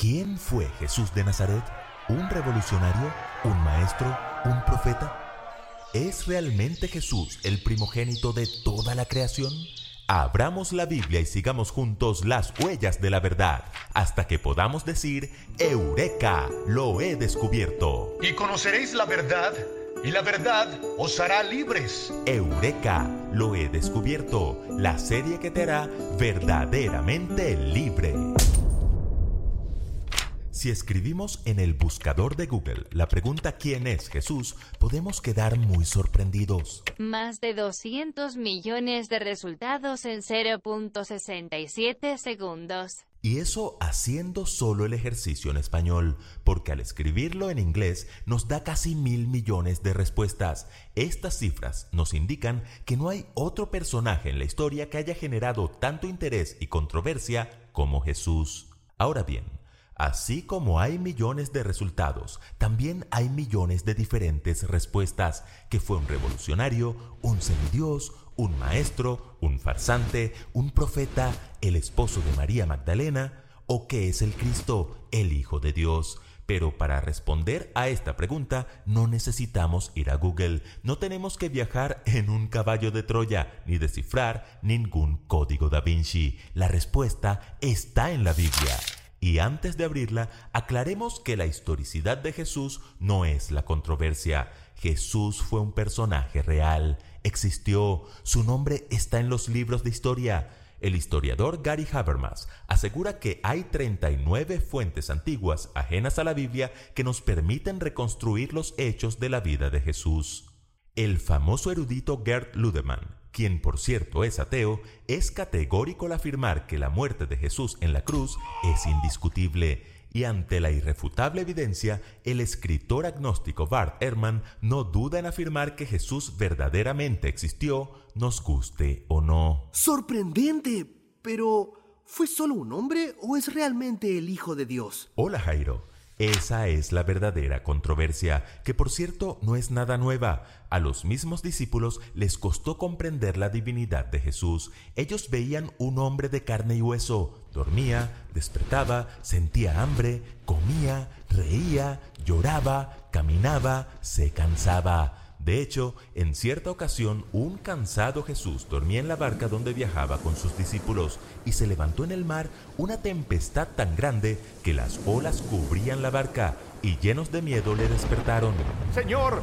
¿Quién fue Jesús de Nazaret? ¿Un revolucionario? ¿Un maestro? ¿Un profeta? ¿Es realmente Jesús el primogénito de toda la creación? Abramos la Biblia y sigamos juntos las huellas de la verdad hasta que podamos decir, Eureka, lo he descubierto. Y conoceréis la verdad y la verdad os hará libres. Eureka, lo he descubierto, la serie que te hará verdaderamente libre. Si escribimos en el buscador de Google la pregunta ¿quién es Jesús? podemos quedar muy sorprendidos. Más de 200 millones de resultados en 0.67 segundos. Y eso haciendo solo el ejercicio en español, porque al escribirlo en inglés nos da casi mil millones de respuestas. Estas cifras nos indican que no hay otro personaje en la historia que haya generado tanto interés y controversia como Jesús. Ahora bien, Así como hay millones de resultados, también hay millones de diferentes respuestas, que fue un revolucionario, un semidios, un maestro, un farsante, un profeta, el esposo de María Magdalena, o que es el Cristo, el Hijo de Dios. Pero para responder a esta pregunta no necesitamos ir a Google, no tenemos que viajar en un caballo de Troya, ni descifrar ningún código da Vinci. La respuesta está en la Biblia. Y antes de abrirla, aclaremos que la historicidad de Jesús no es la controversia. Jesús fue un personaje real, existió, su nombre está en los libros de historia. El historiador Gary Habermas asegura que hay 39 fuentes antiguas ajenas a la Biblia que nos permiten reconstruir los hechos de la vida de Jesús. El famoso erudito Gerd Ludemann quien por cierto es ateo, es categórico al afirmar que la muerte de Jesús en la cruz es indiscutible y ante la irrefutable evidencia, el escritor agnóstico Bart Ehrman no duda en afirmar que Jesús verdaderamente existió, nos guste o no. Sorprendente, pero ¿fue solo un hombre o es realmente el Hijo de Dios? Hola Jairo. Esa es la verdadera controversia, que por cierto no es nada nueva. A los mismos discípulos les costó comprender la divinidad de Jesús. Ellos veían un hombre de carne y hueso. Dormía, despertaba, sentía hambre, comía, reía, lloraba, caminaba, se cansaba. De hecho, en cierta ocasión, un cansado Jesús dormía en la barca donde viajaba con sus discípulos y se levantó en el mar una tempestad tan grande que las olas cubrían la barca y llenos de miedo le despertaron. Señor,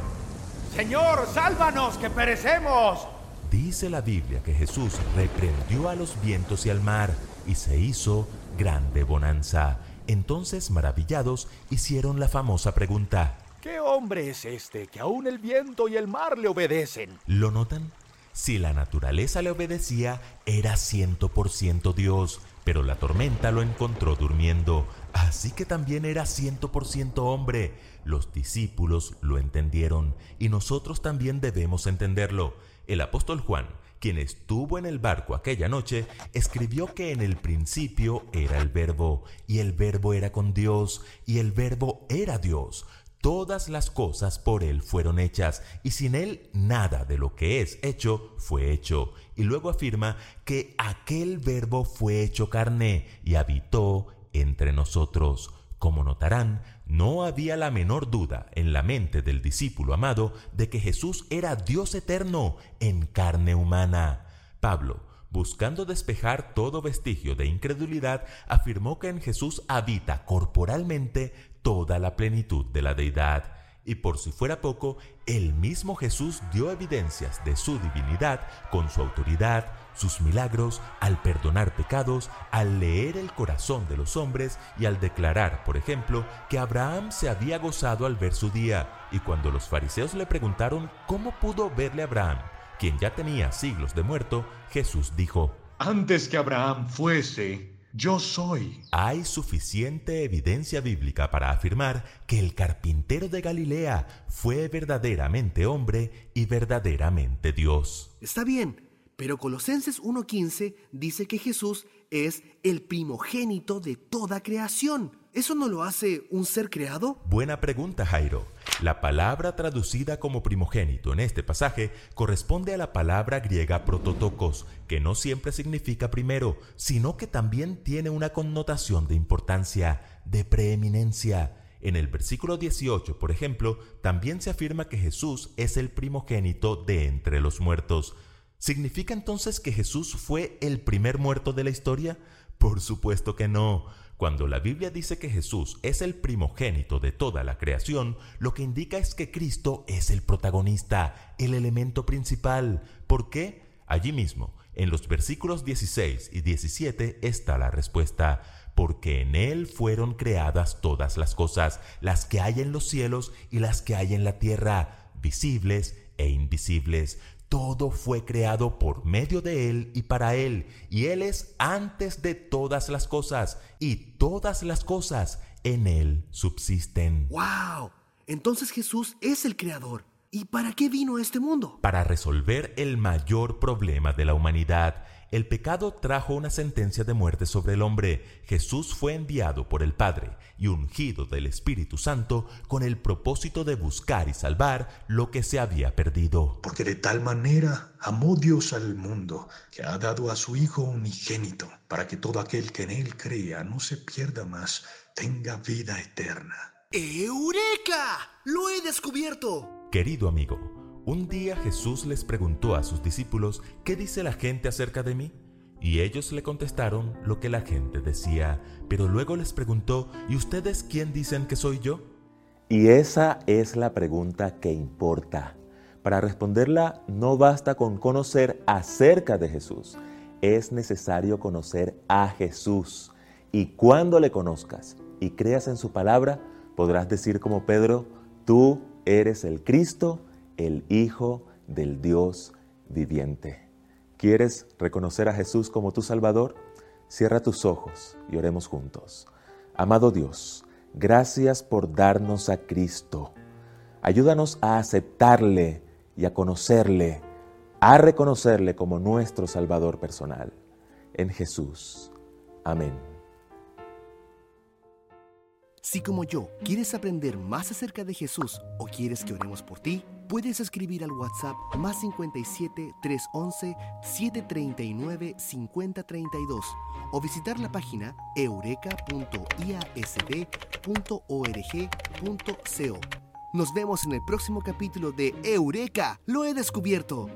Señor, sálvanos, que perecemos. Dice la Biblia que Jesús reprendió a los vientos y al mar y se hizo grande bonanza. Entonces, maravillados, hicieron la famosa pregunta. ¿Qué hombre es este que aún el viento y el mar le obedecen? ¿Lo notan? Si la naturaleza le obedecía, era ciento por ciento Dios, pero la tormenta lo encontró durmiendo, así que también era ciento por ciento hombre. Los discípulos lo entendieron y nosotros también debemos entenderlo. El apóstol Juan, quien estuvo en el barco aquella noche, escribió que en el principio era el verbo, y el verbo era con Dios, y el verbo era Dios. Todas las cosas por Él fueron hechas, y sin Él nada de lo que es hecho fue hecho. Y luego afirma que aquel verbo fue hecho carne y habitó entre nosotros. Como notarán, no había la menor duda en la mente del discípulo amado de que Jesús era Dios eterno en carne humana. Pablo, buscando despejar todo vestigio de incredulidad, afirmó que en Jesús habita corporalmente toda la plenitud de la deidad. Y por si fuera poco, el mismo Jesús dio evidencias de su divinidad con su autoridad, sus milagros, al perdonar pecados, al leer el corazón de los hombres y al declarar, por ejemplo, que Abraham se había gozado al ver su día. Y cuando los fariseos le preguntaron cómo pudo verle a Abraham, quien ya tenía siglos de muerto, Jesús dijo, Antes que Abraham fuese, yo soy. Hay suficiente evidencia bíblica para afirmar que el carpintero de Galilea fue verdaderamente hombre y verdaderamente Dios. Está bien, pero Colosenses 1.15 dice que Jesús es el primogénito de toda creación. ¿Eso no lo hace un ser creado? Buena pregunta, Jairo. La palabra traducida como primogénito en este pasaje corresponde a la palabra griega prototokos, que no siempre significa primero, sino que también tiene una connotación de importancia. de preeminencia. En el versículo 18, por ejemplo, también se afirma que Jesús es el primogénito de entre los muertos. ¿Significa entonces que Jesús fue el primer muerto de la historia? Por supuesto que no. Cuando la Biblia dice que Jesús es el primogénito de toda la creación, lo que indica es que Cristo es el protagonista, el elemento principal. ¿Por qué? Allí mismo, en los versículos 16 y 17 está la respuesta porque en Él fueron creadas todas las cosas, las que hay en los cielos y las que hay en la tierra, visibles e invisibles. Todo fue creado por medio de Él y para Él, y Él es antes de todas las cosas, y todas las cosas en Él subsisten. ¡Wow! Entonces Jesús es el creador. ¿Y para qué vino a este mundo? Para resolver el mayor problema de la humanidad, el pecado trajo una sentencia de muerte sobre el hombre. Jesús fue enviado por el Padre y ungido del Espíritu Santo con el propósito de buscar y salvar lo que se había perdido. Porque de tal manera amó Dios al mundo que ha dado a su Hijo unigénito, para que todo aquel que en él crea no se pierda más, tenga vida eterna. ¡Eureka! ¡Lo he descubierto! Querido amigo, un día Jesús les preguntó a sus discípulos, ¿qué dice la gente acerca de mí? Y ellos le contestaron lo que la gente decía, pero luego les preguntó, ¿y ustedes quién dicen que soy yo? Y esa es la pregunta que importa. Para responderla no basta con conocer acerca de Jesús, es necesario conocer a Jesús. Y cuando le conozcas y creas en su palabra, podrás decir como Pedro, tú eres el Cristo, el Hijo del Dios viviente. ¿Quieres reconocer a Jesús como tu Salvador? Cierra tus ojos y oremos juntos. Amado Dios, gracias por darnos a Cristo. Ayúdanos a aceptarle y a conocerle, a reconocerle como nuestro Salvador personal. En Jesús. Amén. Si como yo quieres aprender más acerca de Jesús o quieres que oremos por ti, puedes escribir al WhatsApp más 57 311 739 5032 o visitar la página eureka.iasd.org.co. Nos vemos en el próximo capítulo de Eureka, lo he descubierto.